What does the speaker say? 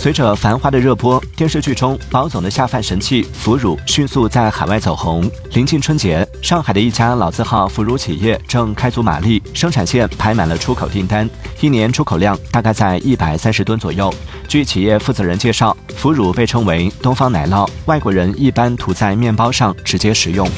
随着繁花的热播电视剧中宝总的下饭神器腐乳迅速在海外走红临近春节上海的一家老字号腐乳企业正开足马力生产线排满了出口订单一年出口量大概在一百三十吨左右据企业负责人介绍腐乳被称为东方奶酪外国人一般涂在面包上直接食用。